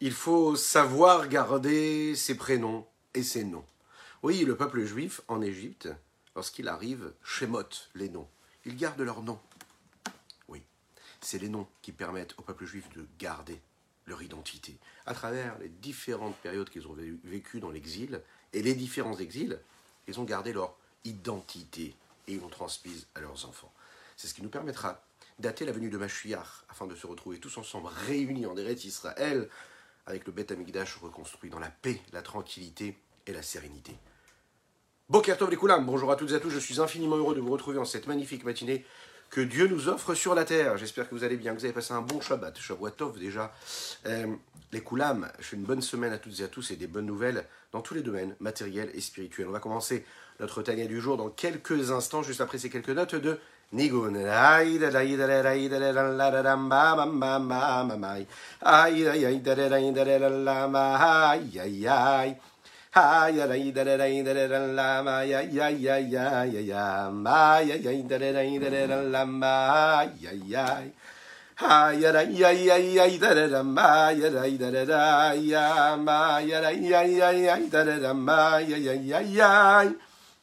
Il faut savoir garder ses prénoms et ses noms. Oui, le peuple juif en Égypte, lorsqu'il arrive, chémote les noms. Ils gardent leurs noms. Oui, c'est les noms qui permettent au peuple juif de garder leur identité. À travers les différentes périodes qu'ils ont vécues dans l'exil et les différents exils, ils ont gardé leur identité et ils l'ont transmise à leurs enfants. C'est ce qui nous permettra dater la venue de Mashiach afin de se retrouver tous ensemble réunis en Eretz Israël avec le Beth Amikdash reconstruit dans la paix, la tranquillité et la sérénité. Bokertov les Koulam, bonjour à toutes et à tous, je suis infiniment heureux de vous retrouver en cette magnifique matinée que Dieu nous offre sur la terre. J'espère que vous allez bien, que vous avez passé un bon Shabbat, Tov déjà. Euh, les Koulam, je fais une bonne semaine à toutes et à tous et des bonnes nouvelles dans tous les domaines, matériels et spirituels. On va commencer notre Tania du jour dans quelques instants, juste après ces quelques notes de Nigun.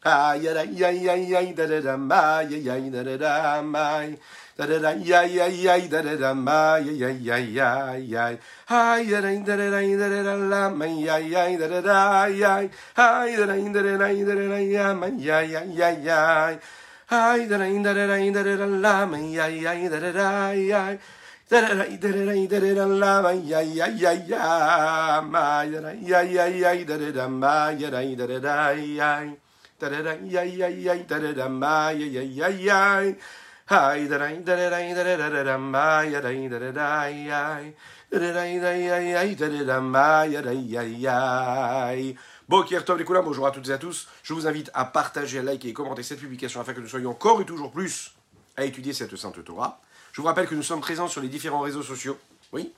Ah, yeah, yeah, yeah, yeah, da da da ma, yeah, yeah, da da da ma, da da da yeah, yeah, yeah, da da da ma, yeah, yeah, yeah, yeah, ah, yeah, da da da da da da la, ma, yeah, yeah, da da da, yeah, ah, yeah, da da da da da da yeah, ma, yeah, yeah, yeah, yeah, ah, yeah, da da da da da da la, ma, yeah, yeah, da da da, yeah. Yeah. Bon, Bonjour à toutes et à tous. Je vous invite à partager, à liker et commenter cette publication afin que nous soyons encore et toujours plus à étudier cette sainte Torah. Je vous rappelle que nous sommes présents sur les différents réseaux sociaux. Oui,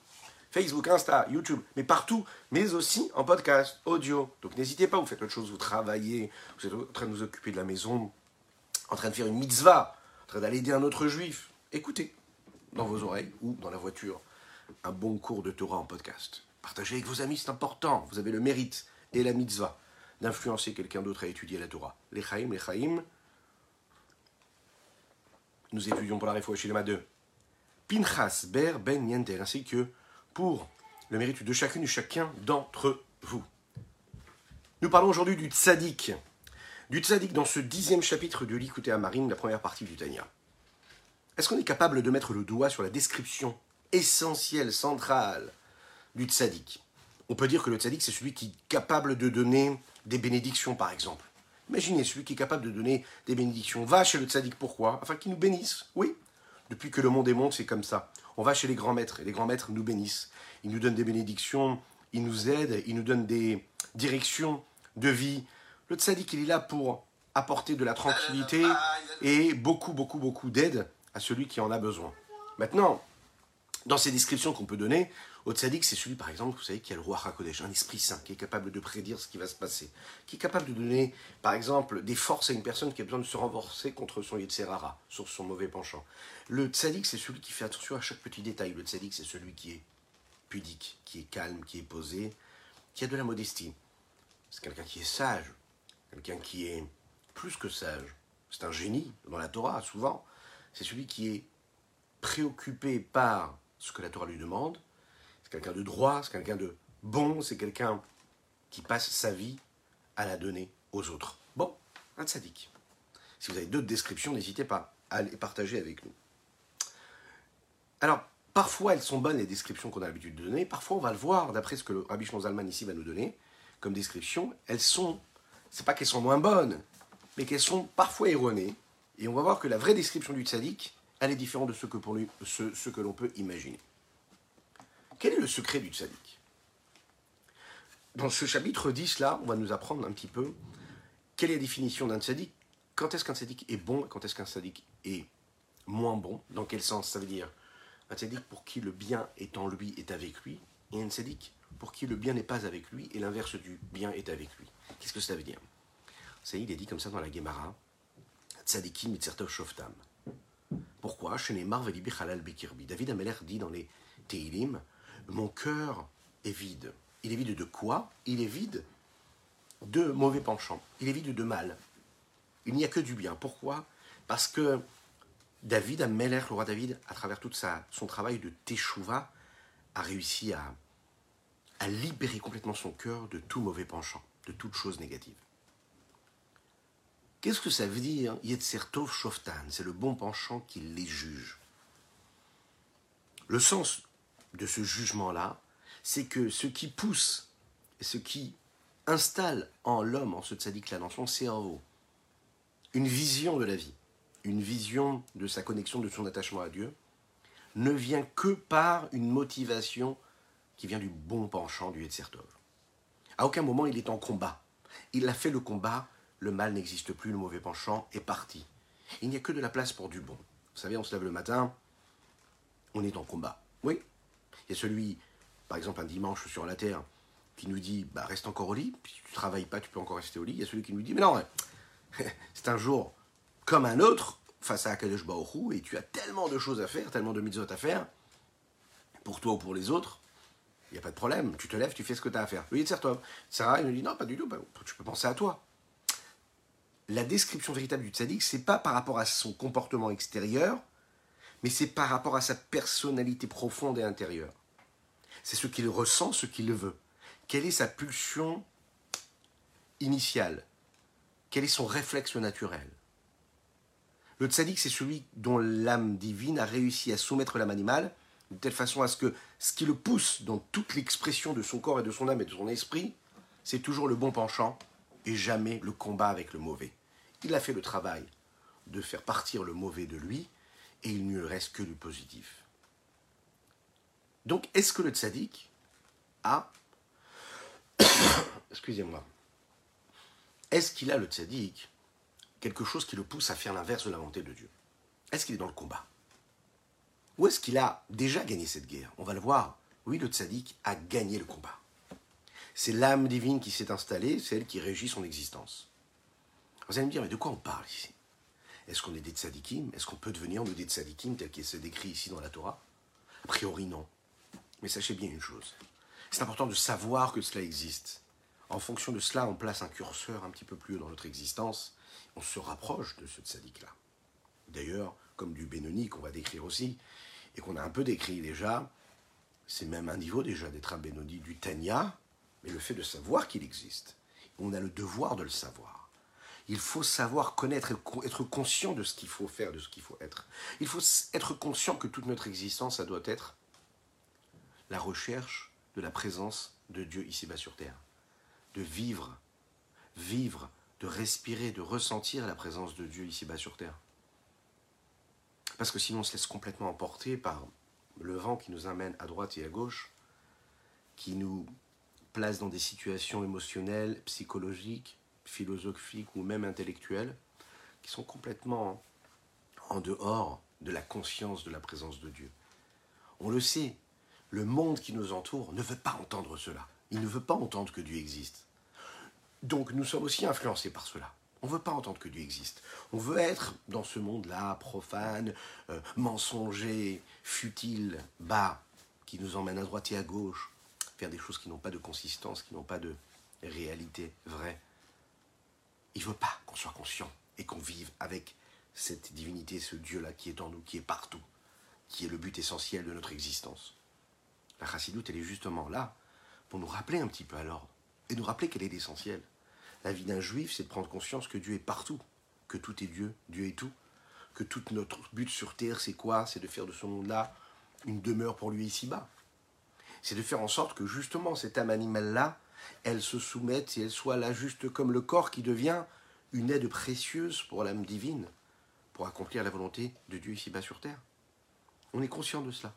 Facebook, Insta, YouTube, mais partout, mais aussi en podcast, audio. Donc n'hésitez pas, vous faites autre chose, vous travaillez, vous êtes en train de vous occuper de la maison, en train de faire une mitzvah en train d'aller aider un autre juif, écoutez dans vos oreilles ou dans la voiture un bon cours de Torah en podcast. Partagez avec vos amis, c'est important. Vous avez le mérite et la mitzvah d'influencer quelqu'un d'autre à étudier la Torah. Les Chaim, les Chaim, nous étudions pour la réfoua chez les 2. Pinchas Ber Ben Yender, ainsi que pour le mérite de chacune et chacun d'entre vous. Nous parlons aujourd'hui du tzaddik, du tzaddik dans ce dixième chapitre de l'Ikouté à Marine, la première partie du Tanya. Est-ce qu'on est capable de mettre le doigt sur la description essentielle, centrale du tzaddik On peut dire que le tzaddik, c'est celui qui est capable de donner des bénédictions, par exemple. Imaginez celui qui est capable de donner des bénédictions. Va chez le tzaddik, pourquoi? Afin qu'il nous bénisse. Oui, depuis que le monde est monde, c'est comme ça. On va chez les grands maîtres, et les grands maîtres nous bénissent. Ils nous donnent des bénédictions, ils nous aident, ils nous donnent des directions de vie, le tzaddik, il est là pour apporter de la tranquillité et beaucoup, beaucoup, beaucoup d'aide à celui qui en a besoin. Maintenant, dans ces descriptions qu'on peut donner, au tzaddik, c'est celui, par exemple, vous savez, qui a le roi Hakodesh, un esprit saint, qui est capable de prédire ce qui va se passer, qui est capable de donner, par exemple, des forces à une personne qui a besoin de se renforcer contre son Yetzerara, sur son mauvais penchant. Le tzaddik, c'est celui qui fait attention à chaque petit détail. Le tzaddik, c'est celui qui est pudique, qui est calme, qui est posé, qui a de la modestie. C'est quelqu'un qui est sage, quelqu'un qui est plus que sage, c'est un génie dans la Torah souvent, c'est celui qui est préoccupé par ce que la Torah lui demande, quelqu'un de droit, c'est quelqu'un de bon, c'est quelqu'un qui passe sa vie à la donner aux autres. Bon, un tzaddik. Si vous avez d'autres descriptions, n'hésitez pas à les partager avec nous. Alors, parfois elles sont bonnes les descriptions qu'on a l'habitude de donner, parfois on va le voir, d'après ce que le Rabbi Zalman ici va nous donner comme description, elles sont c'est pas qu'elles sont moins bonnes, mais qu'elles sont parfois erronées. Et on va voir que la vraie description du tzaddik, elle est différente de ce que, l'on peut imaginer. Quel est le secret du tzaddik Dans ce chapitre 10, là, on va nous apprendre un petit peu quelle est la définition d'un tzaddik, quand est-ce qu'un tzaddik est bon quand est-ce qu'un tzaddik est moins bon, dans quel sens? Ça veut dire un tzaddik pour qui le bien est en lui est avec lui, et un tzaddik pour qui le bien n'est pas avec lui et l'inverse du bien est avec lui. Qu'est-ce que ça veut dire? C'est il est dit comme ça dans la Gemara, Tzadikim mitzertov shoftam. Pourquoi? David Ameler dit dans les Teilim, mon cœur est vide. Il est vide de quoi? Il est vide de mauvais penchants. Il est vide de mal. Il n'y a que du bien. Pourquoi? Parce que David, Ameler, le roi David, à travers tout son travail de Teshuvah, a réussi à, libérer complètement son cœur de tout mauvais penchant, de toute chose négative. Qu'est-ce que ça veut dire Yetzertov Shoftan? C'est le bon penchant qui les juge. Le sens de ce jugement-là, c'est que ce qui pousse, ce qui installe en l'homme, en ce tzaddik-là, dans son cerveau, une vision de la vie, une vision de sa connexion, de son attachement à Dieu, ne vient que par une motivation qui vient du bon penchant du Yetzertov. À aucun moment il est en combat. Il a fait le combat, le mal n'existe plus, le mauvais penchant est parti. Il n'y a que de la place pour du bon. Vous savez, on se lève le matin, on est en combat. Oui. Il y a celui, par exemple, un dimanche sur la terre, qui nous dit bah, reste encore au lit, puis si tu ne travailles pas, tu peux encore rester au lit. Il y a celui qui nous dit mais non, c'est un jour comme un autre face à Akadosh Baoru, et tu as tellement de choses à faire, tellement de mitzvot à faire, pour toi ou pour les autres, il n'y a pas de problème. Tu te lèves, tu fais ce que tu as à faire. Oui, toi. Sarah, il nous dit non, pas du tout, bah, tu peux penser à toi. La description véritable du tzaddik, c'est pas par rapport à son comportement extérieur, mais c'est par rapport à sa personnalité profonde et intérieure. C'est ce qu'il ressent, ce qu'il veut. Quelle est sa pulsion initiale? Quel est son réflexe naturel? Le tzaddik, c'est celui dont l'âme divine a réussi à soumettre l'âme animale de telle façon à ce que ce qui le pousse dans toute l'expression de son corps et de son âme et de son esprit, c'est toujours le bon penchant et jamais le combat avec le mauvais. Il a fait le travail de faire partir le mauvais de lui et il ne reste que du positif. Donc, est-ce que le tzaddik a. Excusez-moi. Est-ce qu'il a le tzaddik quelque chose qui le pousse à faire l'inverse de la volonté de Dieu? Est-ce qu'il est dans le combat? Ou est-ce qu'il a déjà gagné cette guerre? On va le voir. Oui, le tzaddik a gagné le combat. C'est l'âme divine qui s'est installée, c'est elle qui régit son existence. Vous allez me dire, mais de quoi on parle ici? Est-ce qu'on est des tzadikim? Est-ce qu'on peut devenir nous des tzadikim tel qu'il se décrit ici dans la Torah? A priori, non. Mais sachez bien une chose. C'est important de savoir que cela existe. En fonction de cela, on place un curseur un petit peu plus haut dans notre existence. On se rapproche de ce tzaddik-là. D'ailleurs, comme du Benoni qu'on va décrire aussi, et qu'on a un peu décrit déjà, c'est même un niveau déjà d'être un Benoni du Tanya, mais le fait de savoir qu'il existe. On a le devoir de le savoir. Il faut savoir connaître, être conscient de ce qu'il faut faire, de ce qu'il faut être. Il faut être conscient que toute notre existence, ça doit être la recherche de la présence de Dieu ici-bas sur terre. De vivre, vivre, de respirer, de ressentir la présence de Dieu ici-bas sur terre. Parce que sinon on se laisse complètement emporter par le vent qui nous amène à droite et à gauche, qui nous place dans des situations émotionnelles, psychologiques, philosophiques ou même intellectuelles, qui sont complètement en dehors de la conscience de la présence de Dieu. On le sait, le monde qui nous entoure ne veut pas entendre cela. Il ne veut pas entendre que Dieu existe. Donc nous sommes aussi influencés par cela. On ne veut pas entendre que Dieu existe. On veut être dans ce monde-là, profane, euh, mensonger, futile, bas, qui nous emmène à droite et à gauche, faire des choses qui n'ont pas de consistance, qui n'ont pas de réalité vraie. Il ne veut pas qu'on soit conscient et qu'on vive avec cette divinité, ce Dieu-là qui est en nous, qui est partout, qui est le but essentiel de notre existence. La chassidoute, elle est justement là pour nous rappeler un petit peu à l'ordre et nous rappeler qu'elle est l'essentiel. La vie d'un juif, c'est de prendre conscience que Dieu est partout, que tout est Dieu, Dieu est tout, que tout notre but sur terre, c'est quoi? C'est de faire de ce monde-là une demeure pour lui ici-bas. C'est de faire en sorte que justement cette âme animale-là, elle se soumette et elle soit là juste comme le corps qui devient une aide précieuse pour l'âme divine, pour accomplir la volonté de Dieu ici-bas sur terre. On est conscient de cela.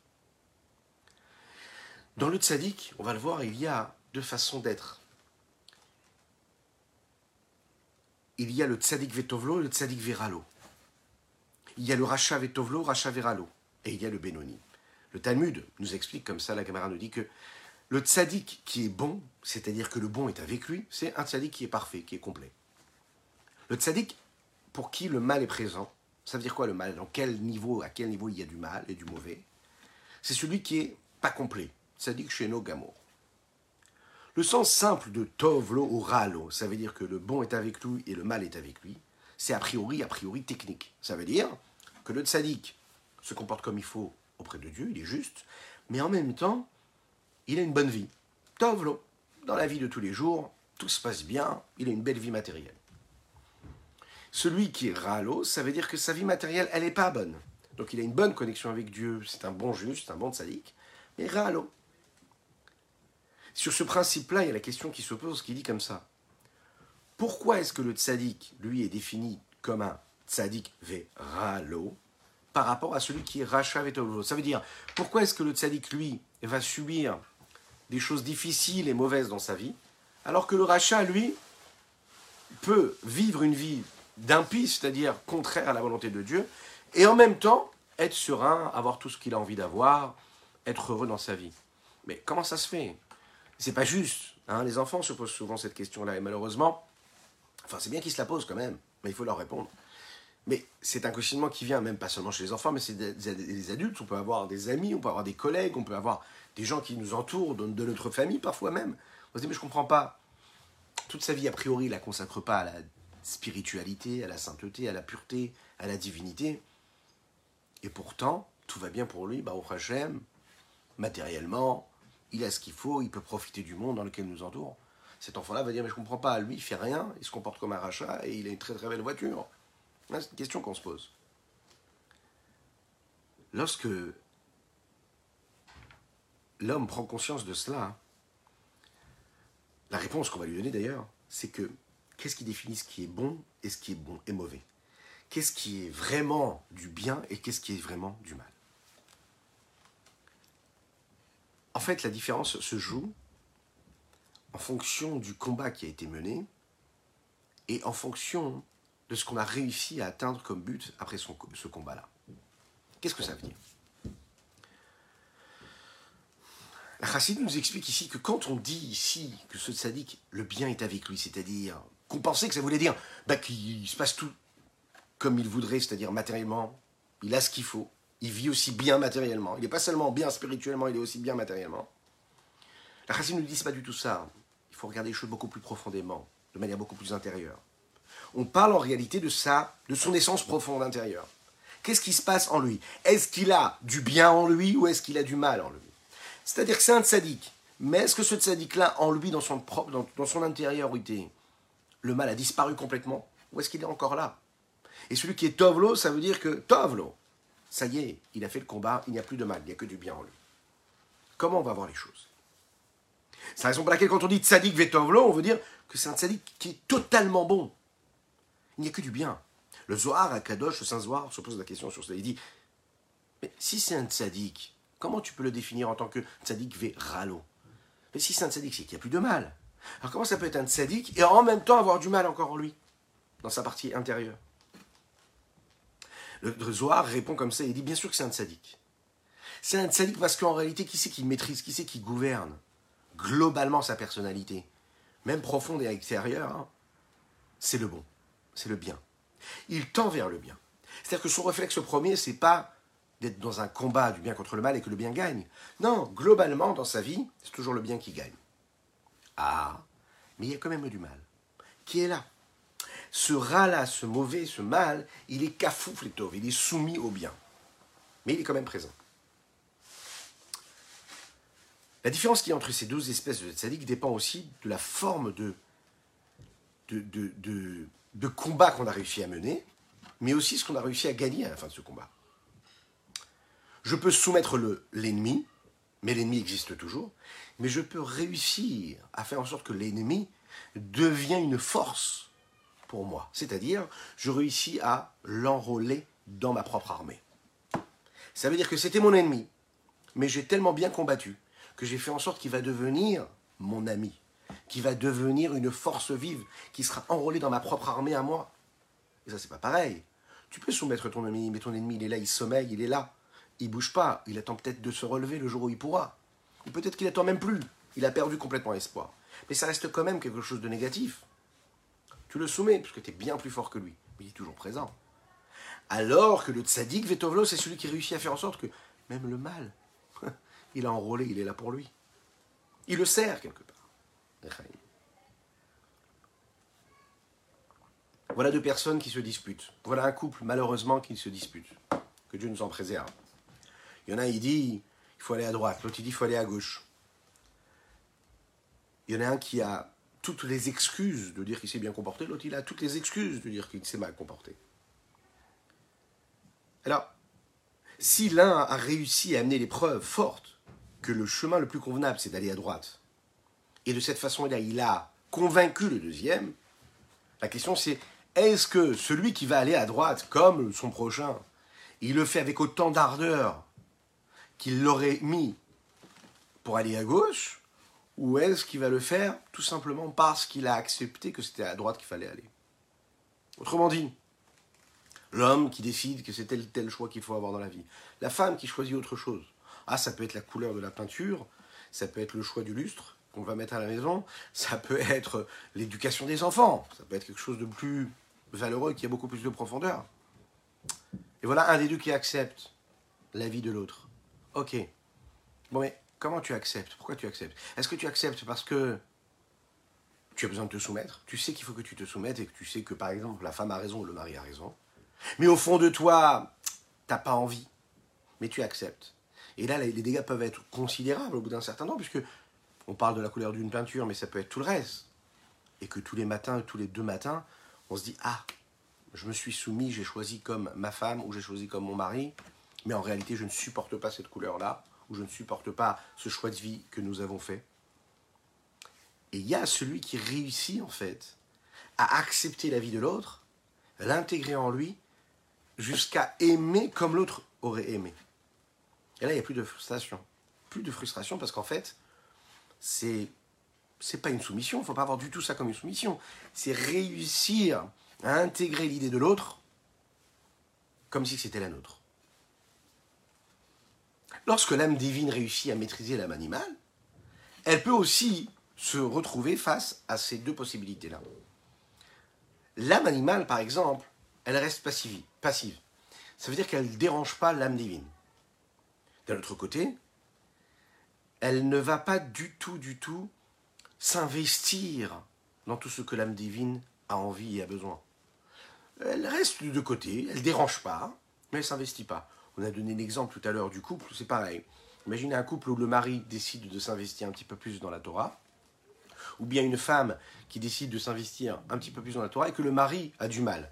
Dans le tzaddik, on va le voir, il y a deux façons d'être. Il y a le tzaddik vetovlo et le tzaddik veralo. Il y a le racha vetovlo, racha veralo. Et il y a le benoni. Le Talmud nous explique comme ça, la caméra nous dit que le tzaddik qui est bon, c'est-à-dire que le bon est avec lui, c'est un tzaddik qui est parfait, qui est complet. Le tzaddik pour qui le mal est présent, ça veut dire quoi le mal? Dans quel niveau, à quel niveau il y a du mal et du mauvais? C'est celui qui est pas complet. Tzaddik chez nos gamour. Le sens simple de tovlo ou ralo, ça veut dire que le bon est avec lui et le mal est avec lui. C'est a priori, a priori technique. Ça veut dire que le tzaddik se comporte comme il faut auprès de Dieu, il est juste, mais en même temps, il a une bonne vie. Tovlo, dans la vie de tous les jours, tout se passe bien, il a une belle vie matérielle. Celui qui est ralo, ça veut dire que sa vie matérielle, elle n'est pas bonne. Donc il a une bonne connexion avec Dieu, c'est un bon juste, c'est un bon tzaddik, mais ralo. Sur ce principe-là, il y a la question qui se pose, qui dit comme ça. Pourquoi est-ce que le tzaddik, lui, est défini comme un tzaddik ralo par rapport à celui qui est racha vetovlo Ça veut dire, pourquoi est-ce que le tzaddik, lui, va subir des choses difficiles et mauvaises dans sa vie, alors que le rachat, lui, peut vivre une vie d'impie, c'est-à-dire contraire à la volonté de Dieu, et en même temps être serein, avoir tout ce qu'il a envie d'avoir, être heureux dans sa vie. Mais comment ça se fait? C'est pas juste. Hein les enfants se posent souvent cette question-là, et malheureusement, enfin c'est bien qu'ils se la posent quand même, mais il faut leur répondre. Mais c'est un questionnement qui vient même pas seulement chez les enfants, mais c'est des, adultes. On peut avoir des amis, on peut avoir des collègues, on peut avoir des gens qui nous entourent, de, notre famille parfois même. On se dit, mais je comprends pas. Toute sa vie, a priori, il la consacre pas à la spiritualité, à la sainteté, à la pureté, à la divinité. Et pourtant, tout va bien pour lui, bah, au Hachem, matériellement, il a ce qu'il faut, il peut profiter du monde dans lequel il nous entoure. Cet enfant-là va dire, mais je comprends pas, lui, il fait rien, il se comporte comme un rachat et il a une très très belle voiture. C'est une question qu'on se pose. Lorsque l'homme prend conscience de cela, la réponse qu'on va lui donner d'ailleurs, c'est que qu'est-ce qui définit ce qui est bon et ce qui est bon et mauvais? Qu'est-ce qui est vraiment du bien et qu'est-ce qui est vraiment du mal? En fait, la différence se joue en fonction du combat qui a été mené et en fonction de ce qu'on a réussi à atteindre comme but après ce combat-là. Qu'est-ce que ça veut dire? La Chassid nous explique ici que quand on dit ici que ce sadique, le bien est avec lui, c'est-à-dire qu'on pensait que ça voulait dire bah, qu'il se passe tout comme il voudrait, c'est-à-dire matériellement, il a ce qu'il faut, il vit aussi bien matériellement, il n'est pas seulement bien spirituellement, il est aussi bien matériellement. La Chassid nous dit c'est pas du tout ça. Il faut regarder les choses beaucoup plus profondément, de manière beaucoup plus intérieure. On parle en réalité de ça, de son essence profonde intérieure. Qu'est-ce qui se passe en lui? Est-ce qu'il a du bien en lui ou est-ce qu'il a du mal en lui? C'est-à-dire que c'est un tzaddik. Mais est-ce que ce tzaddik-là, en lui, dans son, propre, dans, son intériorité, le mal a disparu complètement Ou est-ce qu'il est encore là? Et celui qui est tovlo, ça veut dire que tovlo, ça y est, il a fait le combat, il n'y a plus de mal, il n'y a que du bien en lui. Comment on va voir les choses? C'est la raison pour laquelle quand on dit tzaddik vetovlo, on veut dire que c'est un tzaddik qui est totalement bon. Il n'y a que du bien. Le Zohar à Kadosh, le Saint Zohar, se pose la question sur cela. Il dit, mais si c'est un tzaddik Comment tu peux le définir en tant que tzaddik ve ralo Mais si c'est un tzaddik, c'est qu'il n'y a plus de mal. Alors comment ça peut être un tzaddik et en même temps avoir du mal encore en lui, dans sa partie intérieure? Le Zohar répond comme ça, il dit bien sûr que c'est un tzaddik. C'est un tzaddik parce qu'en réalité, qui c'est qui maîtrise, qui c'est qui gouverne globalement sa personnalité, même profonde et extérieure, hein? C'est le bon, c'est le bien. Il tend vers le bien. C'est-à-dire que son réflexe premier, c'est pas d'être dans un combat du bien contre le mal et que le bien gagne. Non, globalement, dans sa vie, c'est toujours le bien qui gagne. Ah, mais il y a quand même du mal. Qui est là Ce rat-là, ce mauvais, ce mal, il est cafouf les il est soumis au bien. Mais il est quand même présent. La différence qu'il y a entre ces deux espèces de tzaddik dépend aussi de la forme de combat qu'on a réussi à mener, mais aussi ce qu'on a réussi à gagner à la fin de ce combat. Je peux soumettre l'ennemi, mais l'ennemi existe toujours, mais je peux réussir à faire en sorte que l'ennemi devienne une force pour moi. C'est-à-dire, je réussis à l'enrôler dans ma propre armée. Ça veut dire que c'était mon ennemi, mais j'ai tellement bien combattu que j'ai fait en sorte qu'il va devenir mon ami, qui va devenir une force vive, qui sera enrôlée dans ma propre armée à moi. Et ça, c'est pas pareil. Tu peux soumettre ton ennemi, mais ton ennemi, il est là, il sommeille, il est là il bouge pas, il attend peut-être de se relever le jour où il pourra. Ou peut-être qu'il attend même plus, il a perdu complètement espoir. Mais ça reste quand même quelque chose de négatif. Tu le soumets, parce que tu es bien plus fort que lui, mais il est toujours présent. Alors que le tzaddik Vetovlo, c'est celui qui réussit à faire en sorte que même le mal, il a enrôlé, il est là pour lui. Il le sert quelque part. Voilà deux personnes qui se disputent. Voilà un couple, malheureusement, qui se dispute. Que Dieu nous en préserve. Il y en a, il dit, il faut aller à droite. L'autre, il dit, il faut aller à gauche. Il y en a un qui a toutes les excuses de dire qu'il s'est bien comporté. L'autre, il a toutes les excuses de dire qu'il s'est mal comporté. Alors, si l'un a réussi à amener les preuves fortes que le chemin le plus convenable, c'est d'aller à droite, et de cette façon-là, il a convaincu le deuxième, la question c'est est-ce que celui qui va aller à droite, comme son prochain, il le fait avec autant d'ardeur qu'il l'aurait mis pour aller à gauche, ou est-ce qu'il va le faire tout simplement parce qu'il a accepté que c'était à droite qu'il fallait aller? Autrement dit, l'homme qui décide que c'est tel tel choix qu'il faut avoir dans la vie, la femme qui choisit autre chose. Ah, ça peut être la couleur de la peinture, ça peut être le choix du lustre qu'on va mettre à la maison, ça peut être l'éducation des enfants, ça peut être quelque chose de plus valeureux, qui a beaucoup plus de profondeur. Et voilà un des deux qui accepte la vie de l'autre. Ok. Bon, mais comment tu acceptes? Pourquoi tu acceptes? Est-ce que tu acceptes parce que tu as besoin de te soumettre? Tu sais qu'il faut que tu te soumettes et que tu sais que, par exemple, la femme a raison ou le mari a raison. Mais au fond de toi, t'as pas envie. Mais tu acceptes. Et là, les dégâts peuvent être considérables au bout d'un certain temps, puisque on parle de la couleur d'une peinture, mais ça peut être tout le reste. Et que tous les matins, tous les deux matins, on se dit Ah, je me suis soumis, j'ai choisi comme ma femme ou j'ai choisi comme mon mari, mais en réalité, je ne supporte pas cette couleur-là, ou je ne supporte pas ce choix de vie que nous avons fait. Et il y a celui qui réussit, en fait, à accepter la vie de l'autre, l'intégrer en lui, jusqu'à aimer comme l'autre aurait aimé. Et là, il n'y a plus de frustration. Plus de frustration parce qu'en fait, c'est c'est pas une soumission, il faut pas avoir du tout ça comme une soumission. C'est réussir à intégrer l'idée de l'autre comme si c'était la nôtre. Lorsque l'âme divine réussit à maîtriser l'âme animale, elle peut aussi se retrouver face à ces deux possibilités-là. L'âme animale, par exemple, elle reste passive. Ça veut dire qu'elle ne dérange pas l'âme divine. D'un autre côté, elle ne va pas du tout, du tout s'investir dans tout ce que l'âme divine a envie et a besoin. Elle reste de côté, elle dérange pas, mais elle s'investit pas. On a donné l'exemple tout à l'heure du couple, c'est pareil. Imaginez un couple où le mari décide de s'investir un petit peu plus dans la Torah, ou bien une femme qui décide de s'investir un petit peu plus dans la Torah et que le mari a du mal.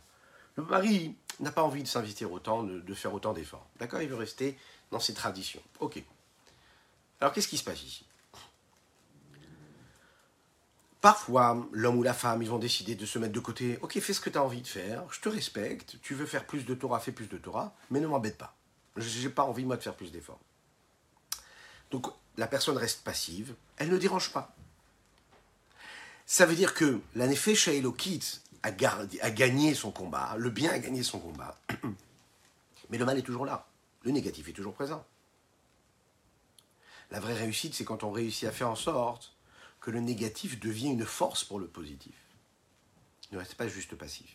Le mari n'a pas envie de s'investir autant, de, faire autant d'efforts. D'accord Il veut rester dans ses traditions. Ok. Alors qu'est-ce qui se passe ici? Parfois, l'homme ou la femme, ils vont décider de se mettre de côté. Ok, fais ce que tu as envie de faire, je te respecte, tu veux faire plus de Torah, fais plus de Torah, mais ne m'embête pas. Je n'ai pas envie, moi, de faire plus d'efforts. Donc, la personne reste passive, elle ne dérange pas. Ça veut dire que l'aneffet Shailokit a, a gagné son combat, le bien a gagné son combat, mais le mal est toujours là, le négatif est toujours présent. La vraie réussite, c'est quand on réussit à faire en sorte que le négatif devient une force pour le positif. Ne reste pas juste passif.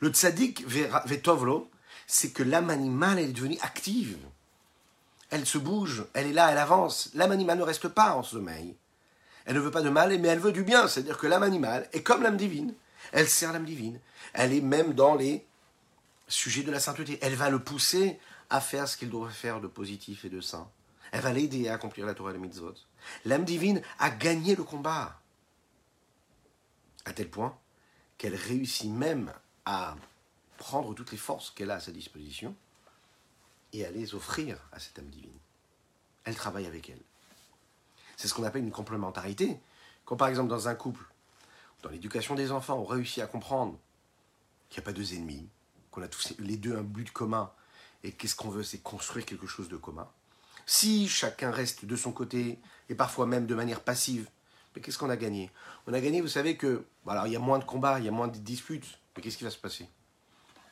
Le tzaddik vetovlo, c'est que l'âme animale est devenue active. Elle se bouge, elle est là, elle avance. L'âme animale ne reste pas en sommeil. Elle ne veut pas de mal, mais elle veut du bien. C'est-à-dire que l'âme animale est comme l'âme divine. Elle sert l'âme divine. Elle est même dans les sujets de la sainteté. Elle va le pousser à faire ce qu'il doit faire de positif et de saint. Elle va l'aider à accomplir la Torah et les mitzvot. L'âme divine a gagné le combat. À tel point qu'elle réussit même à prendre toutes les forces qu'elle a à sa disposition et à les offrir à cette âme divine. Elle travaille avec elle. C'est ce qu'on appelle une complémentarité. Quand par exemple dans un couple, dans l'éducation des enfants, on réussit à comprendre qu'il n'y a pas deux ennemis, qu'on a tous les deux un but commun, et qu'est-ce qu'on veut, c'est construire quelque chose de commun. Si chacun reste de son côté, et parfois même de manière passive, mais qu'est-ce qu'on a gagné? On a gagné, vous savez que, alors il y a moins de combats, il y a moins de disputes, mais qu'est-ce qui va se passer?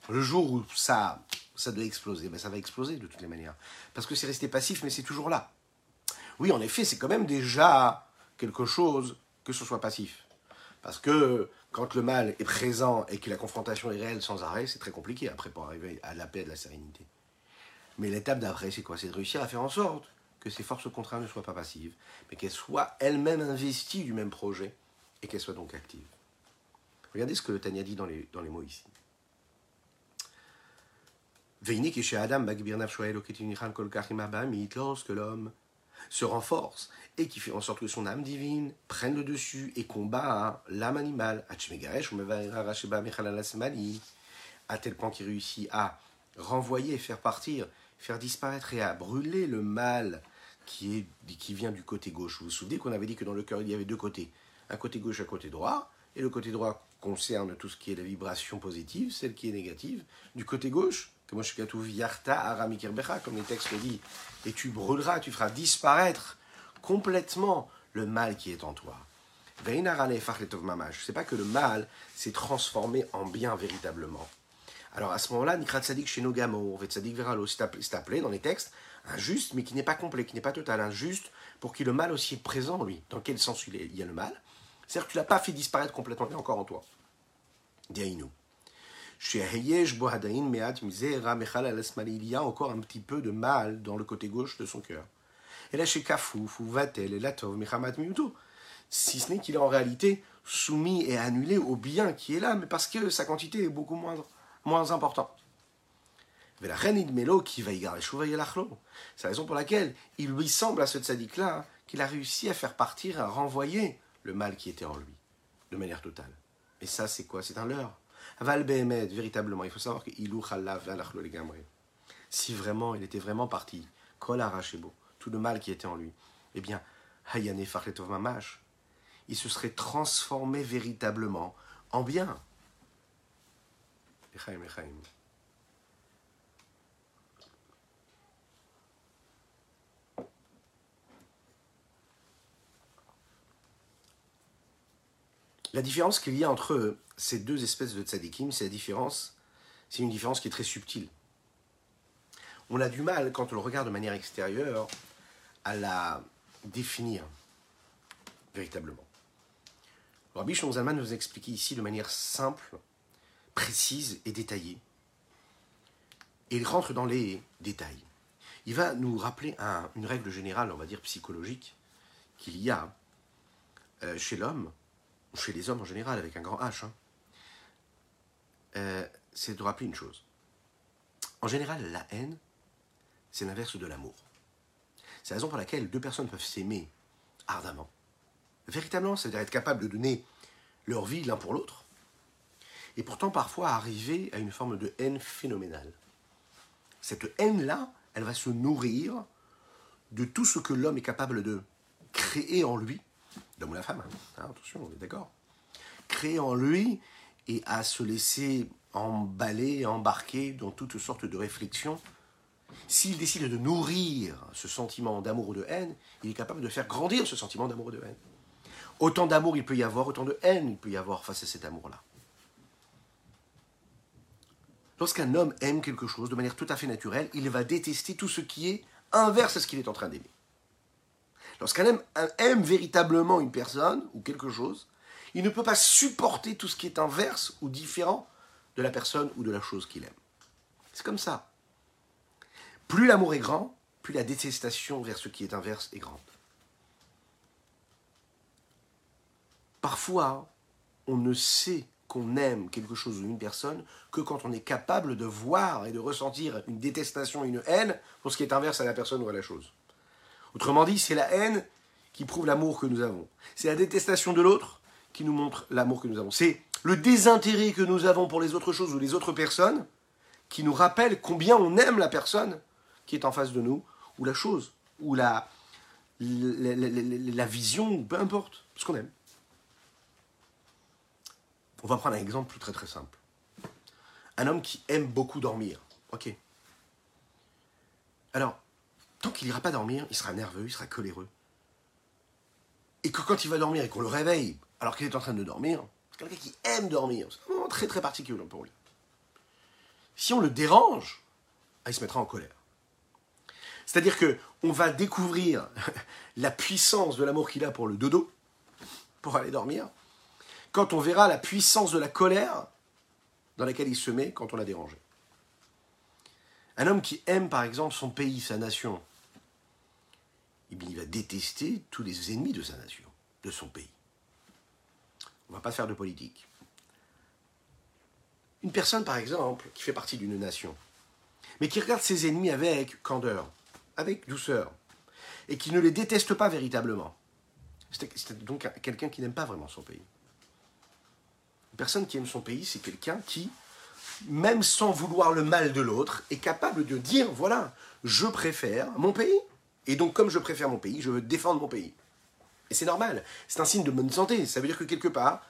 Le jour où ça, ça doit exploser, ben ça va exploser de toutes les manières. Parce que c'est resté passif, mais c'est toujours là. Oui, en effet, c'est quand même déjà quelque chose que ce soit passif. Parce que quand le mal est présent et que la confrontation est réelle sans arrêt, c'est très compliqué après pour arriver à la paix et à la sérénité. Mais l'étape d'après, c'est quoi? C'est de réussir à faire en sorte que ces forces contraires ne soient pas passives, mais qu'elles soient elles-mêmes investies du même projet et qu'elles soient donc actives. Regardez ce que le Tanya dit dans les, dans les mots ici. Lorsque l'homme se renforce et qui fait en sorte que son âme divine prenne le dessus et combat l'âme animale, à tel point qu'il réussit à renvoyer, faire partir, faire disparaître et à brûler le mal qui, est, qui vient du côté gauche. Vous vous souvenez qu'on avait dit que dans le cœur, il y avait deux côtés, un côté gauche un côté droit, et le côté droit concerne tout ce qui est la vibration positive, celle qui est négative. Du côté gauche, comme les textes le disent, et tu brûleras, tu feras disparaître complètement le mal qui est en toi. C'est pas que le mal s'est transformé en bien véritablement. Alors à ce moment-là, Nikrat Tzadik chez Nogamo, Tzadik Veralo, c'est appelé dans les textes un juste, mais qui n'est pas complet, qui n'est pas total, un juste, pour qui le mal aussi est présent, lui. Dans quel sens il y a le mal? C'est-à-dire que tu l'as pas fait disparaître complètement, il est encore en toi. Diaïnou. Il y a encore un petit peu de mal dans le côté gauche de son cœur. Et là, chez Kafouf, ou Vatel, et Latov, Mechamat si ce n'est qu'il est en réalité soumis et annulé au bien qui est là, mais parce que sa quantité est beaucoup moindre moins important. C'est la raison pour laquelle il lui semble à ce tzaddik-là qu'il a réussi à faire partir, à renvoyer le mal qui était en lui, de manière totale. Et ça, c'est quoi? C'est un leurre. Val véritablement, il faut savoir qu'il Si vraiment il était vraiment parti, kol tout le mal qui était en lui, eh bien, hayane mamash, il se serait transformé véritablement en bien. La différence qu'il y a entre ces deux espèces de tzadikim, c'est une différence qui est très subtile. On a du mal, quand on le regarde de manière extérieure, à la définir véritablement. Rabbi Shonzalman nous a expliqué ici de manière simple précise et détaillée. Et il rentre dans les détails. Il va nous rappeler une règle générale, on va dire psychologique, qu'il y a euh, chez l'homme, ou chez les hommes en général, avec un grand H. Hein. Euh, c'est de rappeler une chose. En général, la haine, c'est l'inverse de l'amour. C'est la raison pour laquelle deux personnes peuvent s'aimer ardemment. Véritablement, c'est-à-dire être capable de donner leur vie l'un pour l'autre, et pourtant parfois arriver à une forme de haine phénoménale. Cette haine-là, elle va se nourrir de tout ce que l'homme est capable de créer en lui, l'homme ou la femme, hein, attention, on est d'accord, créer en lui et à se laisser emballer, embarquer dans toutes sortes de réflexions. S'il décide de nourrir ce sentiment d'amour ou de haine, il est capable de faire grandir ce sentiment d'amour ou de haine. Autant d'amour il peut y avoir, autant de haine il peut y avoir face à cet amour-là. Lorsqu'un homme aime quelque chose de manière tout à fait naturelle, il va détester tout ce qui est inverse à ce qu'il est en train d'aimer. Lorsqu'un homme aime véritablement une personne ou quelque chose, il ne peut pas supporter tout ce qui est inverse ou différent de la personne ou de la chose qu'il aime. C'est comme ça. Plus l'amour est grand, plus la détestation vers ce qui est inverse est grande. Parfois, on ne sait qu'on aime quelque chose ou une personne que quand on est capable de voir et de ressentir une détestation, une haine pour ce qui est inverse à la personne ou à la chose. Autrement dit, c'est la haine qui prouve l'amour que nous avons. C'est la détestation de l'autre qui nous montre l'amour que nous avons. C'est le désintérêt que nous avons pour les autres choses ou les autres personnes qui nous rappelle combien on aime la personne qui est en face de nous, ou la chose, ou la, la, vision, peu importe, ce qu'on aime. On va prendre un exemple très très simple. Un homme qui aime beaucoup dormir. Ok. Alors, tant qu'il n'ira pas dormir, il sera nerveux, il sera coléreux. Et que quand il va dormir et qu'on le réveille alors qu'il est en train de dormir, c'est quelqu'un qui aime dormir. C'est un moment très très particulier pour lui. Si on le dérange, ah, il se mettra en colère. C'est-à-dire que on va découvrir la puissance de l'amour qu'il a pour le dodo, pour aller dormir, quand on verra la puissance de la colère dans laquelle il se met quand on l'a dérangé. Un homme qui aime par exemple son pays, sa nation, eh il va détester tous les ennemis de sa nation, de son pays. On ne va pas faire de politique. Une personne, par exemple, qui fait partie d'une nation, mais qui regarde ses ennemis avec candeur, avec douceur, et qui ne les déteste pas véritablement, c'est donc quelqu'un qui n'aime pas vraiment son pays. Une personne qui aime son pays, c'est quelqu'un qui, même sans vouloir le mal de l'autre, est capable de dire, voilà, je préfère mon pays. Et donc, comme je préfère mon pays, je veux défendre mon pays. Et c'est normal. C'est un signe de bonne santé. Ça veut dire que quelque part,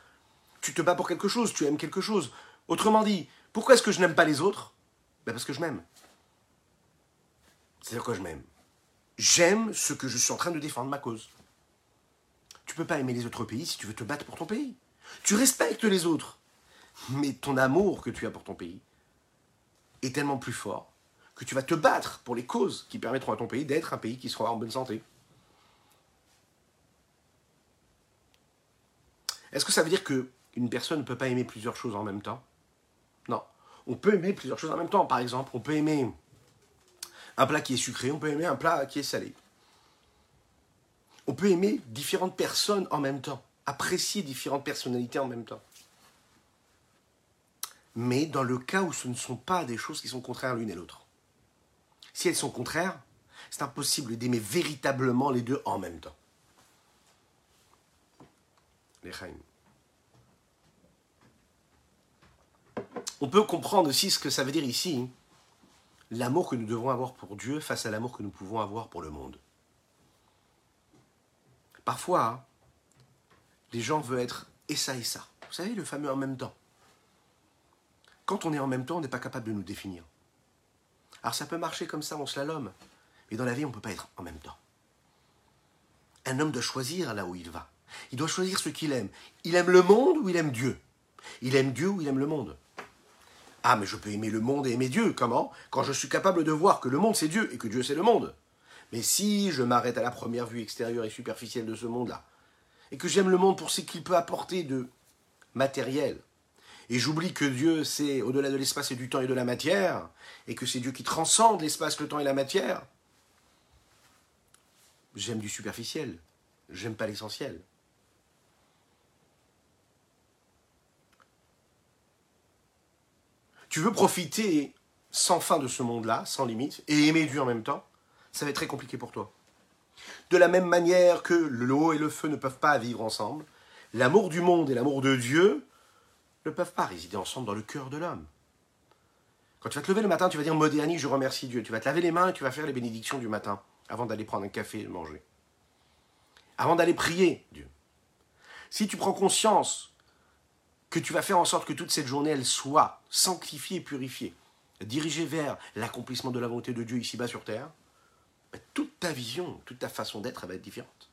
tu te bats pour quelque chose, tu aimes quelque chose. Autrement dit, pourquoi est-ce que je n'aime pas les autres? Ben Parce que je m'aime. C'est-à-dire que je m'aime? J'aime ce que je suis en train de défendre, ma cause. Tu peux pas aimer les autres pays si tu veux te battre pour ton pays. Tu respectes les autres. Mais ton amour que tu as pour ton pays est tellement plus fort que tu vas te battre pour les causes qui permettront à ton pays d'être un pays qui sera en bonne santé. Est-ce que ça veut dire qu'une personne ne peut pas aimer plusieurs choses en même temps? Non. On peut aimer plusieurs choses en même temps. Par exemple, on peut aimer un plat qui est sucré, on peut aimer un plat qui est salé. On peut aimer différentes personnes en même temps, apprécier différentes personnalités en même temps. Mais dans le cas où ce ne sont pas des choses qui sont contraires l'une et l'autre. Si elles sont contraires, c'est impossible d'aimer véritablement les deux en même temps. Les On peut comprendre aussi ce que ça veut dire ici, l'amour que nous devons avoir pour Dieu face à l'amour que nous pouvons avoir pour le monde. Parfois, les gens veulent être et ça et ça. Vous savez, le fameux en même temps. Quand on est en même temps, on n'est pas capable de nous définir. Alors ça peut marcher comme ça en slalom, mais dans la vie, on ne peut pas être en même temps. Un homme doit choisir là où il va. Il doit choisir ce qu'il aime. Il aime le monde ou il aime Dieu? Il aime Dieu ou il aime le monde? Ah, mais je peux aimer le monde et aimer Dieu. Comment? Quand je suis capable de voir que le monde c'est Dieu et que Dieu c'est le monde. Mais si je m'arrête à la première vue extérieure et superficielle de ce monde-là, et que j'aime le monde pour ce qu'il peut apporter de matériel, et j'oublie que Dieu c'est au-delà de l'espace et du temps et de la matière, et que c'est Dieu qui transcende l'espace, le temps et la matière, j'aime du superficiel, j'aime pas l'essentiel. Tu veux profiter sans fin de ce monde-là, sans limite, et aimer Dieu en même temps? Ça va être très compliqué pour toi. De la même manière que l'eau et le feu ne peuvent pas vivre ensemble, l'amour du monde et l'amour de Dieu ne peuvent pas résider ensemble dans le cœur de l'homme. Quand tu vas te lever le matin, tu vas dire Modéani, je remercie Dieu. Tu vas te laver les mains et tu vas faire les bénédictions du matin avant d'aller prendre un café et manger. Avant d'aller prier Dieu. Si tu prends conscience que tu vas faire en sorte que toute cette journée, elle soit sanctifiée et purifiée, dirigée vers l'accomplissement de la volonté de Dieu ici-bas sur terre, toute ta vision, toute ta façon d'être, va être différente.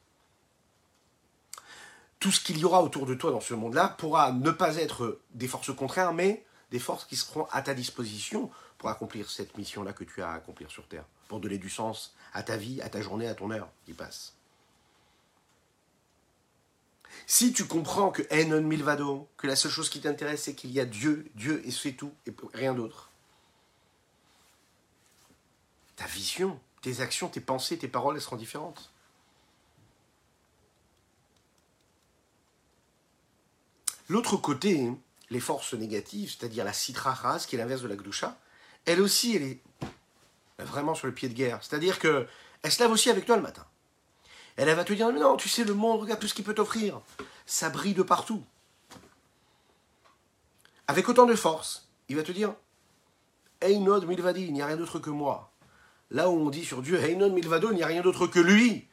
Tout ce qu'il y aura autour de toi dans ce monde-là pourra ne pas être des forces contraires, mais des forces qui seront à ta disposition pour accomplir cette mission-là que tu as à accomplir sur Terre, pour donner du sens à ta vie, à ta journée, à ton heure qui passe. Si tu comprends que Enon Milvado, que la seule chose qui t'intéresse, c'est qu'il y a Dieu, Dieu et c'est tout, et rien d'autre, ta vision tes actions, tes pensées, tes paroles, elles seront différentes. L'autre côté, les forces négatives, c'est-à-dire la citra ras, qui est l'inverse de la gdusha, elle aussi, elle est vraiment sur le pied de guerre. C'est-à-dire que elle se lève aussi avec toi le matin. Elle, va te dire, non, tu sais, le monde, regarde tout ce qu'il peut t'offrir. Ça brille de partout. Avec autant de force, il va te dire, Einod milvadi, il n'y a rien d'autre que moi. Là où on dit sur Dieu, Heinon Milvado, il n'y a rien d'autre que lui.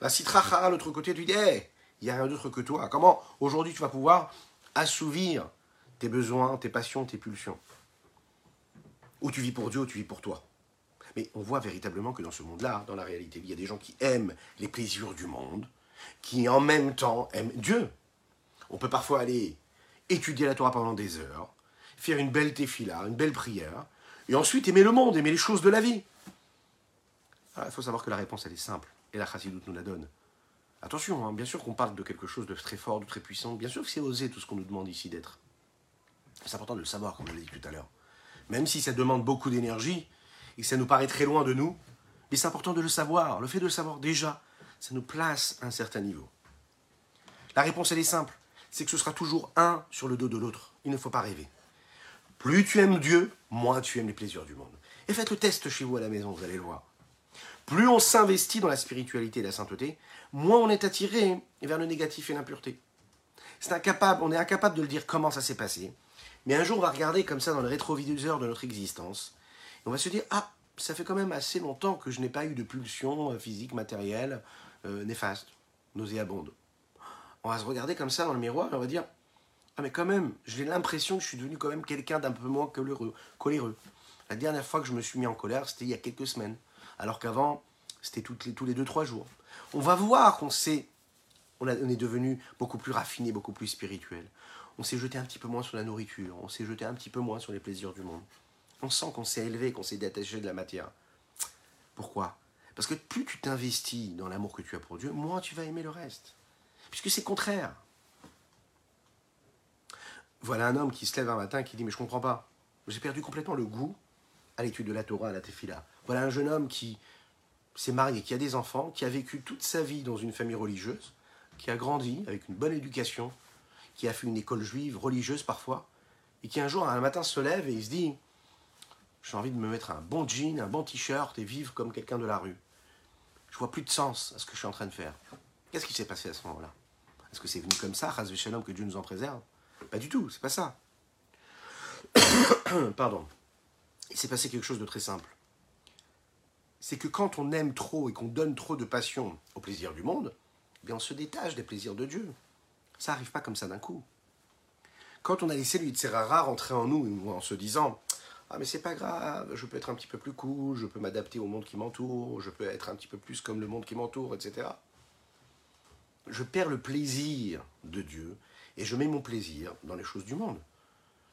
La Sitra Chara, l'autre côté, tu dis, il n'y a rien d'autre que toi. Comment aujourd'hui tu vas pouvoir assouvir tes besoins, tes passions, tes pulsions? Ou tu vis pour Dieu, ou tu vis pour toi. Mais on voit véritablement que dans ce monde-là, dans la réalité, il y a des gens qui aiment les plaisirs du monde, qui en même temps aiment Dieu. On peut parfois aller étudier la Torah pendant des heures, faire une belle tefila, une belle prière, et ensuite aimer le monde, aimer les choses de la vie. Ah, il faut savoir que la réponse, elle est simple, et la chassidoute nous la donne. Attention, hein, bien sûr qu'on parle de quelque chose de très fort, de très puissant, bien sûr que c'est osé tout ce qu'on nous demande ici d'être. C'est important de le savoir, comme je l'ai dit tout à l'heure. Même si ça demande beaucoup d'énergie, et que ça nous paraît très loin de nous, mais c'est important de le savoir. Le fait de le savoir déjà, ça nous place à un certain niveau. La réponse, elle est simple. C'est que ce sera toujours un sur le dos de l'autre. Il ne faut pas rêver. Plus tu aimes Dieu, moins tu aimes les plaisirs du monde. Et faites le test chez vous à la maison, vous allez le voir. Plus on s'investit dans la spiritualité et la sainteté, moins on est attiré vers le négatif et l'impureté. C'est incapable, on est incapable de le dire comment ça s'est passé. Mais un jour, on va regarder comme ça dans le rétroviseur de notre existence. Et on va se dire, ah, ça fait quand même assez longtemps que je n'ai pas eu de pulsion euh, physique, matérielle, euh, néfaste, nauséabonde. On va se regarder comme ça dans le miroir et on va dire, ah mais quand même, j'ai l'impression que je suis devenu quand même quelqu'un d'un peu moins coléreux, coléreux. La dernière fois que je me suis mis en colère, c'était il y a quelques semaines. Alors qu'avant, c'était les, tous les deux, trois jours. On va voir qu'on s'est on, est devenu beaucoup plus raffiné, beaucoup plus spirituel. On s'est jeté un petit peu moins sur la nourriture, on s'est jeté un petit peu moins sur les plaisirs du monde. On sent qu'on s'est élevé, qu'on s'est détaché de la matière. Pourquoi? Parce que plus tu t'investis dans l'amour que tu as pour Dieu, moins tu vas aimer le reste. Puisque c'est contraire. Voilà un homme qui se lève un matin et qui dit Mais je comprends pas. J'ai perdu complètement le goût à l'étude de la Torah, à la Tefila. Voilà un jeune homme qui s'est marié, qui a des enfants, qui a vécu toute sa vie dans une famille religieuse, qui a grandi avec une bonne éducation, qui a fait une école juive religieuse parfois, et qui un jour, un matin, se lève et il se dit J'ai envie de me mettre un bon jean, un bon t-shirt et vivre comme quelqu'un de la rue. Je vois plus de sens à ce que je suis en train de faire. Qu'est-ce qui s'est passé à ce moment-là? Est-ce que c'est venu comme ça, Ras Shalom, que Dieu nous en préserve? Pas du tout, c'est pas ça. Pardon. Il s'est passé quelque chose de très simple. C'est que quand on aime trop et qu'on donne trop de passion au plaisir du monde, eh bien on se détache des plaisirs de Dieu. Ça n'arrive pas comme ça d'un coup. Quand on a laissé de rares rentrer en nous en se disant Ah, mais c'est pas grave, je peux être un petit peu plus cool, je peux m'adapter au monde qui m'entoure, je peux être un petit peu plus comme le monde qui m'entoure, etc. Je perds le plaisir de Dieu et je mets mon plaisir dans les choses du monde.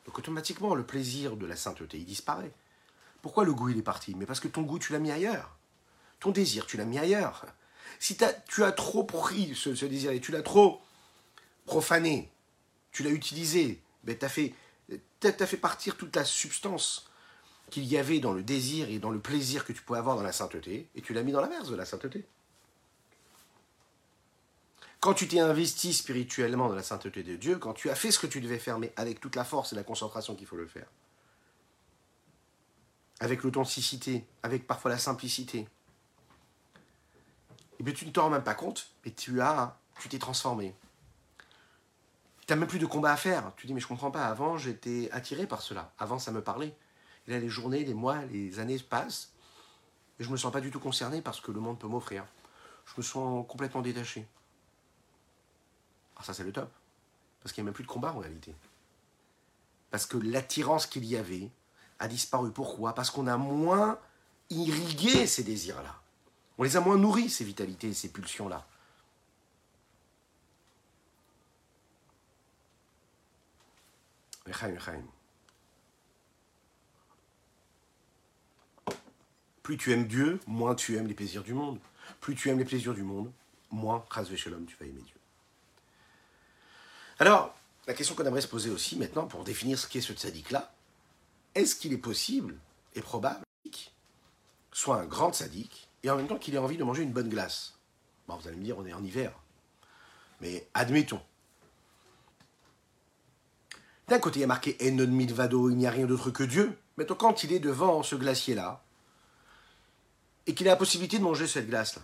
Donc automatiquement, le plaisir de la sainteté, il disparaît. Pourquoi le goût, il est parti? Mais parce que ton goût, tu l'as mis ailleurs. Ton désir, tu l'as mis ailleurs. Si tu as trop pris ce, désir et tu l'as trop profané, tu l'as utilisé, ben, tu as, fait, as fait partir toute la substance qu'il y avait dans le désir et dans le plaisir que tu pouvais avoir dans la sainteté, et tu l'as mis dans la verse de la sainteté. Quand tu t'es investi spirituellement dans la sainteté de Dieu, quand tu as fait ce que tu devais faire, mais avec toute la force et la concentration qu'il faut le faire, avec l'authenticité, avec parfois la simplicité, et eh bien tu ne t'en rends même pas compte, mais tu as, tu t'es transformé. Tu n'as même plus de combat à faire. Tu dis, mais je comprends pas, avant j'étais attiré par cela, avant ça me parlait. Et là, les journées, les mois, les années passent, et je ne me sens pas du tout concerné par ce que le monde peut m'offrir. Je me sens complètement détaché. Alors ça, c'est le top. Parce qu'il n'y a même plus de combat en réalité. Parce que l'attirance qu'il y avait a disparu. Pourquoi? Parce qu'on a moins irrigué ces désirs-là. On les a moins nourris, ces vitalités, ces pulsions-là. Plus tu aimes Dieu, moins tu aimes les plaisirs du monde. Plus tu aimes les plaisirs du monde, moins, tu vas aimer Dieu. Alors, la question qu'on aimerait se poser aussi maintenant pour définir ce qu'est ce tzaddik-là, est-ce qu'il est possible et probable soit un grand tzaddik et en même temps qu'il ait envie de manger une bonne glace? Bon, vous allez me dire, on est en hiver. Mais admettons. D'un côté, il y a marqué Enon Vado, il n'y a rien d'autre que Dieu. Mais quand il est devant ce glacier-là, et qu'il a la possibilité de manger cette glace-là,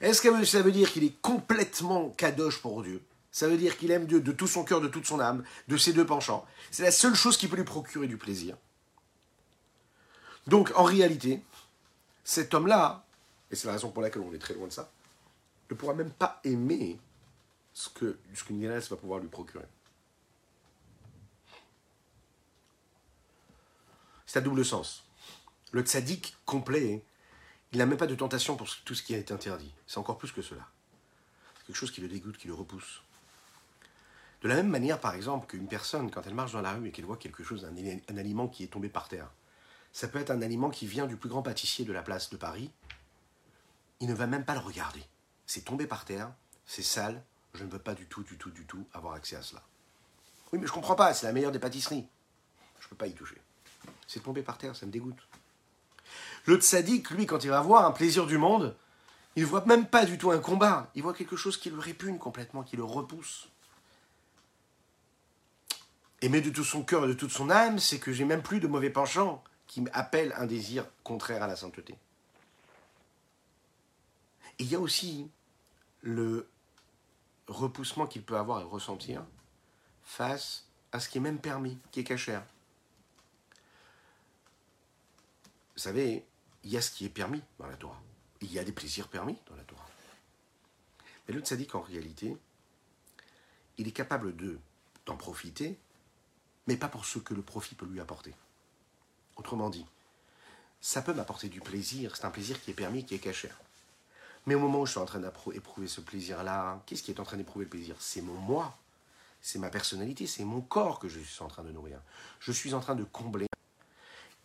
est-ce que ça veut dire qu'il est complètement kadosh pour Dieu? Ça veut dire qu'il aime Dieu de tout son cœur, de toute son âme, de ses deux penchants. C'est la seule chose qui peut lui procurer du plaisir. Donc, en réalité, cet homme-là, et c'est la raison pour laquelle on est très loin de ça, ne pourra même pas aimer ce que ce qu'une va pouvoir lui procurer. C'est à double sens. Le tzaddik complet, il n'a même pas de tentation pour tout ce qui a été interdit. C'est encore plus que cela. C'est quelque chose qui le dégoûte, qui le repousse. De la même manière, par exemple, qu'une personne, quand elle marche dans la rue et qu'elle voit quelque chose, un, aliment qui est tombé par terre, ça peut être un aliment qui vient du plus grand pâtissier de la place de Paris, il ne va même pas le regarder. C'est tombé par terre, c'est sale, je ne veux pas du tout, du tout, du tout avoir accès à cela. Oui, mais je comprends pas, c'est la meilleure des pâtisseries. Je ne peux pas y toucher. C'est tombé par terre, ça me dégoûte. Le tzaddik, lui, quand il va voir un plaisir du monde, Il ne voit même pas du tout un combat. Il voit quelque chose qui le répugne complètement, qui le repousse. Aimer de tout son cœur et de toute son âme, c'est que j'ai même plus de mauvais penchants qui appellent un désir contraire à la sainteté. Et il y a aussi le repoussement qu'il peut avoir et ressentir face à ce qui est même permis, qui est cachère. Vous savez, il y a ce qui est permis dans la Torah. Il y a des plaisirs permis dans la Torah. Mais le tzaddik, en réalité, il est capable de d'en profiter, mais pas pour ce que le profit peut lui apporter. Autrement dit, ça peut m'apporter du plaisir, c'est un plaisir qui est permis, qui est cachère. Mais au moment où je suis en train d'éprouver ce plaisir-là, qu'est-ce qui est en train d'éprouver le plaisir? C'est mon moi, c'est ma personnalité, c'est mon corps que je suis en train de nourrir. Je suis en train de combler.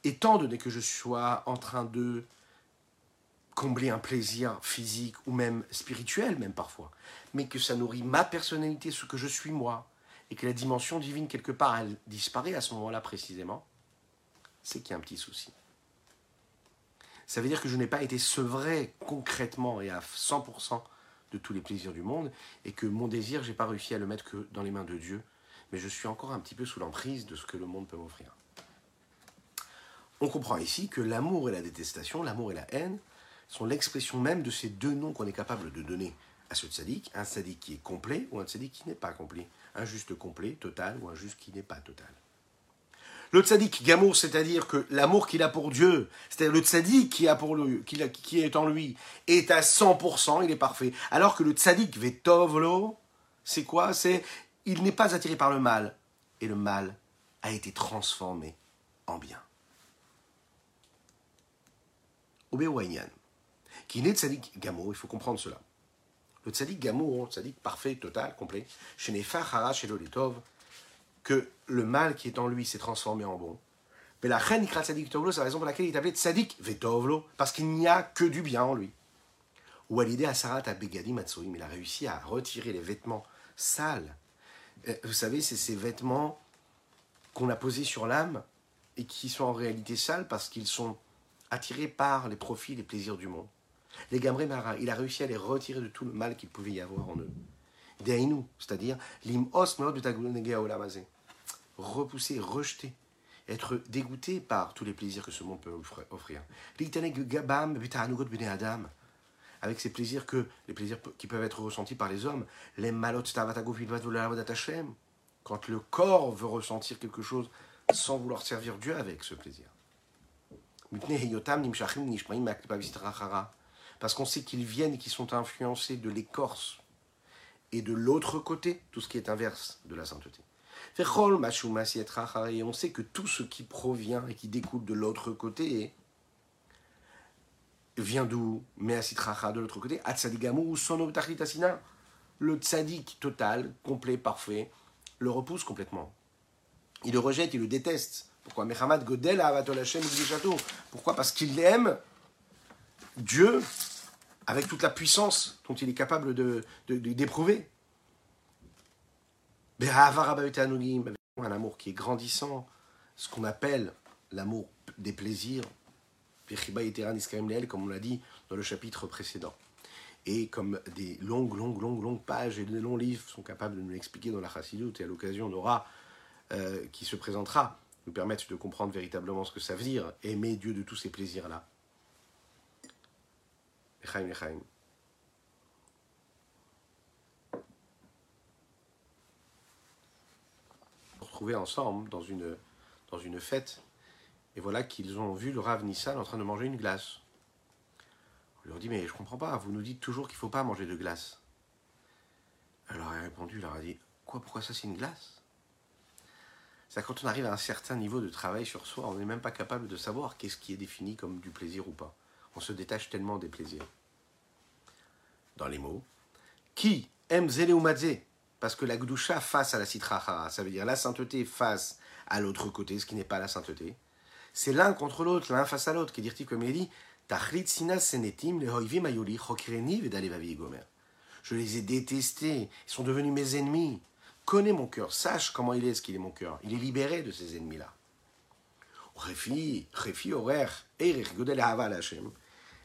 Étant donné que je sois en train de combler un plaisir physique ou même spirituel, même parfois, mais que ça nourrit ma personnalité, ce que je suis moi, et que la dimension divine, quelque part, elle disparaît à ce moment-là précisément, c'est qu'il y a un petit souci. Ça veut dire que je n'ai pas été sevré concrètement et à 100% de tous les plaisirs du monde, et que mon désir, j'ai pas réussi à le mettre que dans les mains de Dieu, mais je suis encore un petit peu sous l'emprise de ce que le monde peut m'offrir. On comprend ici que l'amour et la détestation, l'amour et la haine, sont l'expression même de ces deux noms qu'on est capable de donner à ce tzaddik, un tzaddik qui est complet ou un tzaddik qui n'est pas complet, un juste complet, total ou un juste qui n'est pas total. Le tzaddik gamour, c'est-à-dire que l'amour qu'il a pour Dieu, c'est-à-dire le tzaddik qui, a pour qui, est en lui, est à 100%, il est parfait. Alors que le tzaddik vetovlo, c'est quoi? C'est il n'est pas attiré par le mal, et le mal a été transformé en bien. Obewayan qui naît de Tzadik Gamour, il faut comprendre cela. Le Gamour, Tzadik parfait, total, complet, chez Nefa, Hara, chez Lolitov, que le mal qui est en lui s'est transformé en bon. Mais la reine Ikra Tzadik Tovlo, c'est la raison pour laquelle il est appelé Tzadik Vetovlo, parce qu'il n'y a que du bien en lui. Ou à l'idée à Sarat à Begadi il a réussi à retirer les vêtements sales. Euh, vous savez, c'est ces vêtements qu'on a posés sur l'âme et qui sont en réalité sales parce qu'ils sont attirés par les profits, les plaisirs du monde. Les Gamré Mara, il a réussi à les retirer de tout le mal qu'il pouvait y avoir en eux. Deinu, c'est-à-dire l'imos repousser, rejeter, être dégoûté par tous les plaisirs que ce monde peut offrir. Avec ces plaisirs que les plaisirs qui peuvent être ressentis par les hommes, les malot quand le corps veut ressentir quelque chose sans vouloir servir Dieu avec ce plaisir parce qu'on sait qu'ils viennent qu'ils sont influencés de l'écorce et de l'autre côté, tout ce qui est inverse de la sainteté. Et on sait que tout ce qui provient et qui découle de l'autre côté vient d'où? De l'autre côté, le tzadik total, complet, parfait, le repousse complètement. Il le rejette, il le déteste. Pourquoi? Pourquoi? Parce qu'il aime Dieu avec toute la puissance dont il est capable de, d'éprouver. Un amour qui est grandissant, ce qu'on appelle l'amour des plaisirs, comme on l'a dit dans le chapitre précédent. Et comme des longues, longues, longues, longues pages et des longs livres sont capables de nous l'expliquer dans la Chassidut, et à l'occasion on aura, euh, qui se présentera, nous permettre de comprendre véritablement ce que ça veut dire, aimer Dieu de tous ces plaisirs-là. Echaim, Echaim. Retrouvés ensemble dans une, dans une fête, et voilà qu'ils ont vu le Rav Nissan en train de manger une glace. On leur dit Mais je comprends pas, vous nous dites toujours qu'il faut pas manger de glace. Alors il a répondu Il leur a dit Quoi, pourquoi ça c'est une glace? C'est quand on arrive à un certain niveau de travail sur soi, on n'est même pas capable de savoir qu'est-ce qui est défini comme du plaisir ou pas on se détache tellement des plaisirs. Dans les mots, qui aime zélé ou parce que la gdusha face à la citrahara, ça veut dire la sainteté face à l'autre côté, ce qui n'est pas la sainteté, c'est l'un contre l'autre, l'un face à l'autre, qui dit comme il dit, senetim gomer. Je les ai détestés, ils sont devenus mes ennemis. Connais mon cœur, sache comment il est, ce qu'il est mon cœur. Il est libéré de ces ennemis-là.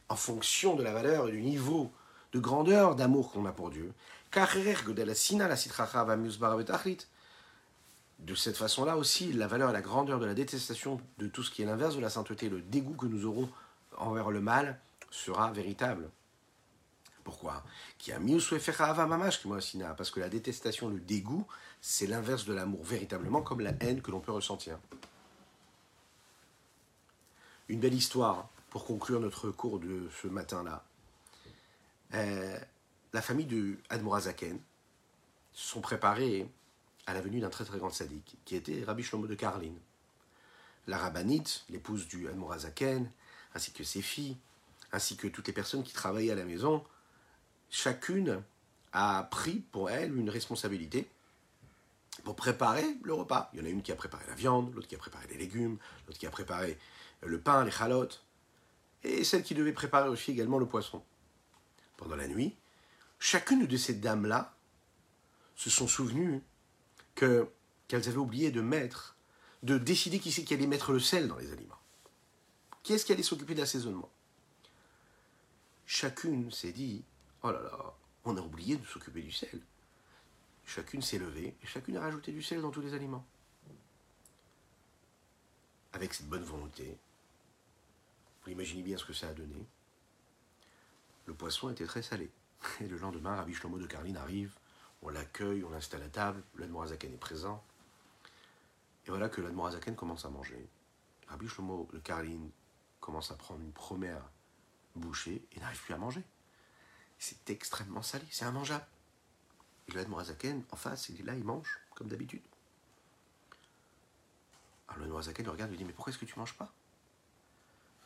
En fonction de la valeur et du niveau de grandeur d'amour qu'on a pour Dieu. De cette façon-là aussi, la valeur et la grandeur de la détestation de tout ce qui est l'inverse de la sainteté, le dégoût que nous aurons envers le mal, sera véritable. Pourquoi? Parce que la détestation, le dégoût, c'est l'inverse de l'amour, véritablement, comme la haine que l'on peut ressentir. Une belle histoire pour conclure notre cours de ce matin-là. Euh, la famille de Admorazaken sont préparés à la venue d'un très très grand sadique, qui était Rabbi Shlomo de Karlin. La rabbinite, l'épouse du Admorazaken, ainsi que ses filles, ainsi que toutes les personnes qui travaillaient à la maison, chacune a pris pour elle une responsabilité pour préparer le repas. Il y en a une qui a préparé la viande, l'autre qui a préparé les légumes, l'autre qui a préparé le pain, les chalotes, et celle qui devait préparer aussi également le poisson. Pendant la nuit, chacune de ces dames-là se sont souvenues que qu'elles avaient oublié de mettre, de décider qui c'est qui allait mettre le sel dans les aliments. Qui est-ce qui allait s'occuper de l'assaisonnement Chacune s'est dit, oh là là, on a oublié de s'occuper du sel. Chacune s'est levée et chacune a rajouté du sel dans tous les aliments. Avec cette bonne volonté, imaginez bien ce que ça a donné. Le poisson était très salé. Et le lendemain, Rabbi Shlomo de Carline arrive, on l'accueille, on l'installe à table, l'Admorazaken est présent. Et voilà que l'Admorazaken commence à manger. Rabbi Shlomo de Carline commence à prendre une première bouchée et n'arrive plus à manger. C'est extrêmement salé, c'est immangeable. Et l'Admorazaken, en face, il est là, il mange, comme d'habitude. Alors l'Admorazaken le regarde et lui dit Mais pourquoi est-ce que tu manges pas?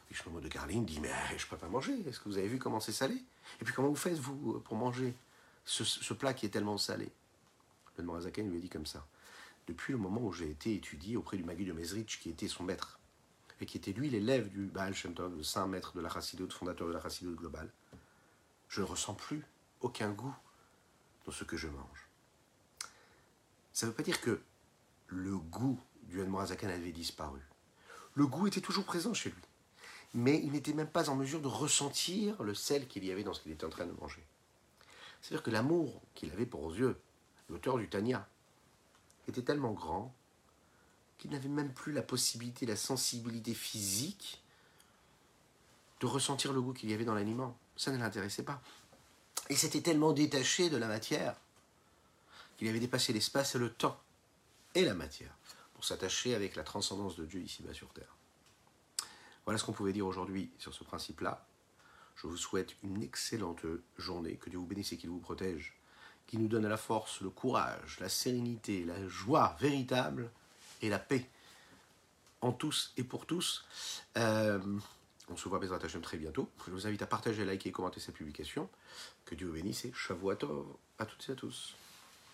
Et Shlomo de Carline dit Mais je ne peux pas manger. Est-ce que vous avez vu comment c'est salé? Et puis comment vous faites, vous, pour manger ce, plat qui est tellement salé? Le Morazaken lui a dit comme ça Depuis le moment où j'ai été étudié auprès du Magui de Mezrich, qui était son maître, et qui était lui l'élève du Baal Shem le saint maître de la Chassidoute, fondateur de la Chassidoute globale, je ne ressens plus aucun goût dans ce que je mange. Ça ne veut pas dire que le goût du Morazaken avait disparu. Le goût était toujours présent chez lui mais il n'était même pas en mesure de ressentir le sel qu'il y avait dans ce qu'il était en train de manger. C'est-à-dire que l'amour qu'il avait pour yeux, l'auteur du Tania, était tellement grand qu'il n'avait même plus la possibilité, la sensibilité physique de ressentir le goût qu'il y avait dans l'aliment. Ça ne l'intéressait pas. Et s'était tellement détaché de la matière qu'il avait dépassé l'espace et le temps et la matière pour s'attacher avec la transcendance de Dieu ici-bas sur terre. Voilà ce qu'on pouvait dire aujourd'hui sur ce principe-là. Je vous souhaite une excellente journée, que Dieu vous bénisse et qu'il vous protège, qu'il nous donne la force, le courage, la sérénité, la joie véritable et la paix en tous et pour tous. Euh, on se voit Bezrat Hashem très bientôt. Je vous invite à partager, liker et commenter cette publication. Que Dieu vous bénisse et Shavuot à toutes et à tous.